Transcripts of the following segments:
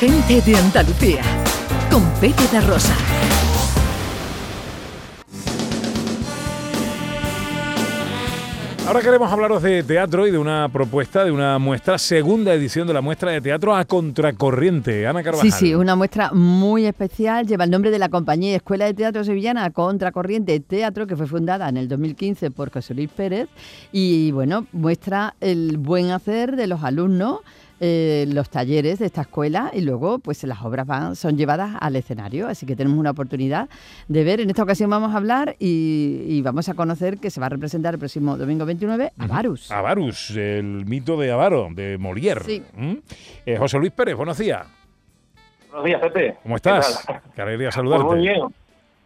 Gente de Andalucía, con Pepe de Rosa. Ahora queremos hablaros de teatro y de una propuesta de una muestra, segunda edición de la muestra de teatro a contracorriente. Ana Carvajal. Sí, sí, una muestra muy especial. Lleva el nombre de la compañía Escuela de Teatro Sevillana a Contracorriente Teatro, que fue fundada en el 2015 por José Luis Pérez. Y bueno, muestra el buen hacer de los alumnos eh, los talleres de esta escuela y luego pues las obras van, son llevadas al escenario, así que tenemos una oportunidad de ver. En esta ocasión vamos a hablar y, vamos a conocer que se va a representar el próximo domingo 29 Avarus. Avarus, el mito de Avaro, de Molière. Sí. ¿Mm? Eh, José Luis Pérez, buenos días. Buenos días, Pepe. ¿Cómo estás? Qué alegría Pues saludarte. muy bien.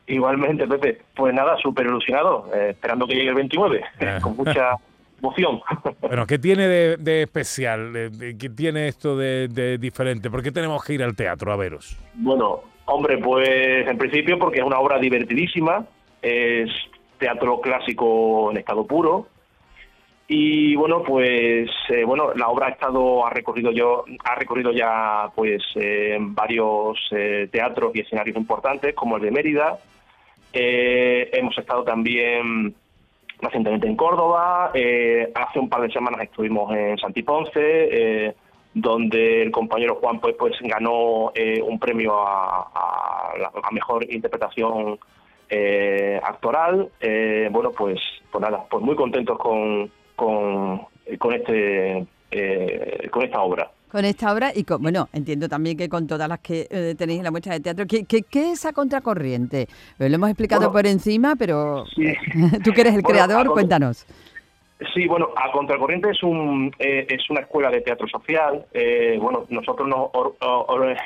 Igualmente, Pepe. Pues nada, súper ilusionado, eh, esperando que llegue el 29, Ah. con mucha Bueno, ¿qué tiene de, de especial? ¿Qué tiene esto de, de diferente? ¿Por qué tenemos que ir al teatro a veros? bueno, hombre, pues en principio porque es una obra divertidísima, es teatro clásico en estado puro. Y bueno, pues eh, bueno, la obra ha estado ha recorrido yo ha recorrido ya pues eh, varios eh, teatros y escenarios importantes como el de Mérida. Hemos estado también recientemente en Córdoba. eh, hace un par de semanas estuvimos en Santiponce, eh, donde el compañero Juan pues, pues ganó eh, un premio a, a la a mejor interpretación eh, actoral. Bueno, pues, pues nada, pues muy contentos con, con, este con esta obra. Con esta obra y con, bueno, entiendo también que con todas las que eh, tenéis en la muestra de teatro, ¿qué, qué, qué es a contracorriente? Lo hemos explicado Bueno, por encima, pero sí. tú que eres el Bueno, creador, cuéntanos. Sí, bueno, a Contracorriente es un eh, es una escuela de teatro social. Eh, bueno, nosotros nos or- or-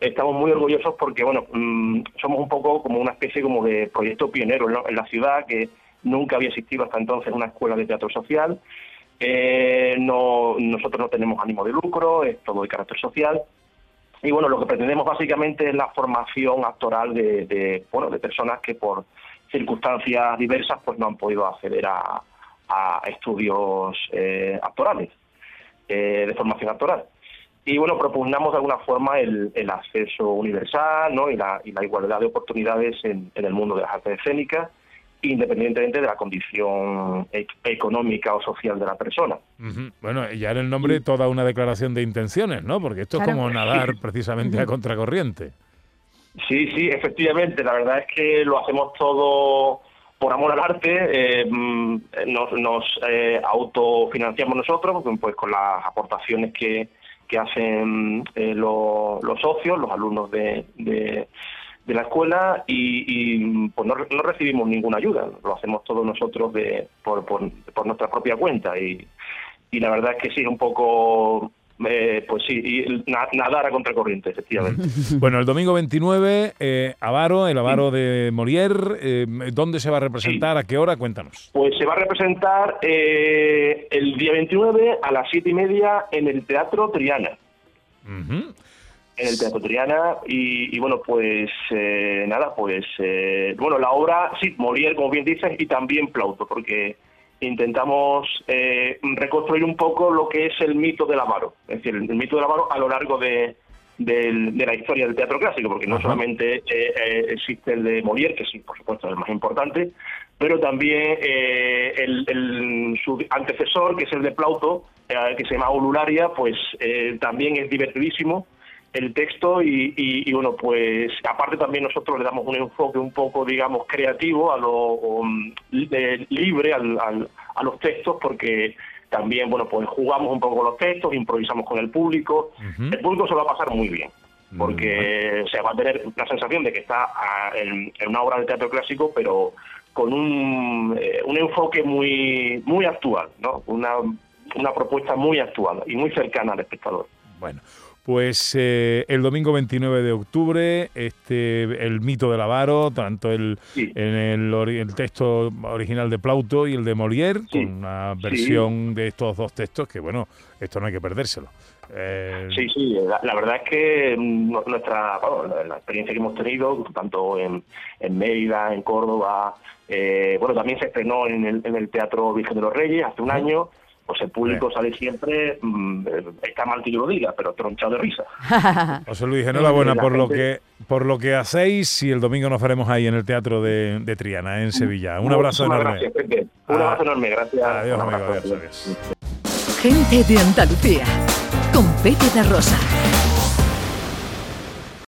estamos muy orgullosos porque bueno mm, somos un poco como una especie como de proyecto pionero ¿no? en la ciudad que nunca había existido hasta entonces una escuela de teatro social. No nosotros no tenemos ánimo de lucro, es todo de carácter social. Y bueno, lo que pretendemos básicamente es la formación actoral de, bueno de personas que por circunstancias diversas pues no han podido acceder a, estudios eh, actorales, eh, de formación actoral. Y bueno, propugnamos de alguna forma el, acceso universal ¿no? y, la, y la igualdad de oportunidades en, en el mundo de las artes escénicas, independientemente de la condición e- económica o social de la persona. Ujú. Bueno, ya en el nombre toda una declaración de intenciones, ¿no? Porque esto Claro. es como nadar precisamente a contracorriente. Sí, sí, efectivamente. La verdad es que lo hacemos todo por amor al arte. eh, mm, nos nos eh, autofinanciamos nosotros, pues con las aportaciones que, que hacen eh, lo- los socios, los alumnos de, de, de la escuela, y, y, pues no, no recibimos ninguna ayuda. Lo hacemos todos nosotros de, por, por, por nuestra propia cuenta. Y, y la verdad es que sí, es un poco. eh, pues sí, y na- nadar a contracorriente, efectivamente. Bueno, el domingo 29, eh, Avaro, el Avaro de Molière, eh, ¿dónde se va a representar? ¿A qué hora? Cuéntanos. Pues se va a representar eh, el día 29 a las siete y media en el Teatro Triana. Ujú. En el Teatro Triana. Y, y bueno, pues eh, nada, pues eh, bueno, la obra, sí, Molière, como bien dices, y también Plauto, porque intentamos eh, reconstruir un poco lo que es el mito del Avaro. Es decir, el, mito del Avaro a lo largo de, del- de la historia del teatro clásico, porque no Ajá. solamente eh, eh, existe el de Molière, que sí, por supuesto, es el más importante, pero también eh, el, el- su antecesor, que es el de Plauto, que se llama Ulularia, pues también es divertidísimo el texto y, y- y, bueno, pues aparte también nosotros le damos un enfoque un poco, digamos, creativo, a lo um, li- libre al- al- a los textos, porque también, bueno, pues jugamos un poco con los textos, improvisamos con el público. El público se lo va a pasar muy bien, porque se va a tener la sensación de que está ah, en, en una obra de teatro clásico, pero con un, eh, un enfoque muy muy actual, ¿no? Una, una propuesta muy actual y muy cercana al espectador. Bueno, pues eh, el domingo 29 de octubre, este, el mito del Avaro, tanto el, Sí. en el, el texto original de Plauto y el de Molière, Sí. con una Sí. versión de estos dos textos que, bueno, esto no hay que perdérselo. Eh, Sí, sí, la, la verdad es que nuestra bueno, la, la experiencia que hemos tenido, tanto en, en Mérida, en Córdoba, eh, bueno, también se estrenó en el, en el Teatro Virgen de los Reyes hace un año, pues el público sale siempre, mm, eh, está mal que yo lo diga, pero tronchado de risa. José Luis, enhorabuena La por lo que por lo que hacéis y el domingo nos veremos ahí en el Teatro de, de Triana, en Sevilla. Un abrazo enorme. Gracias. Un Ah, abrazo enorme, gracias. Adiós, Un amigo, abrazo. adiós, adiós. Gente de Andalucía con Pepe de Rosa.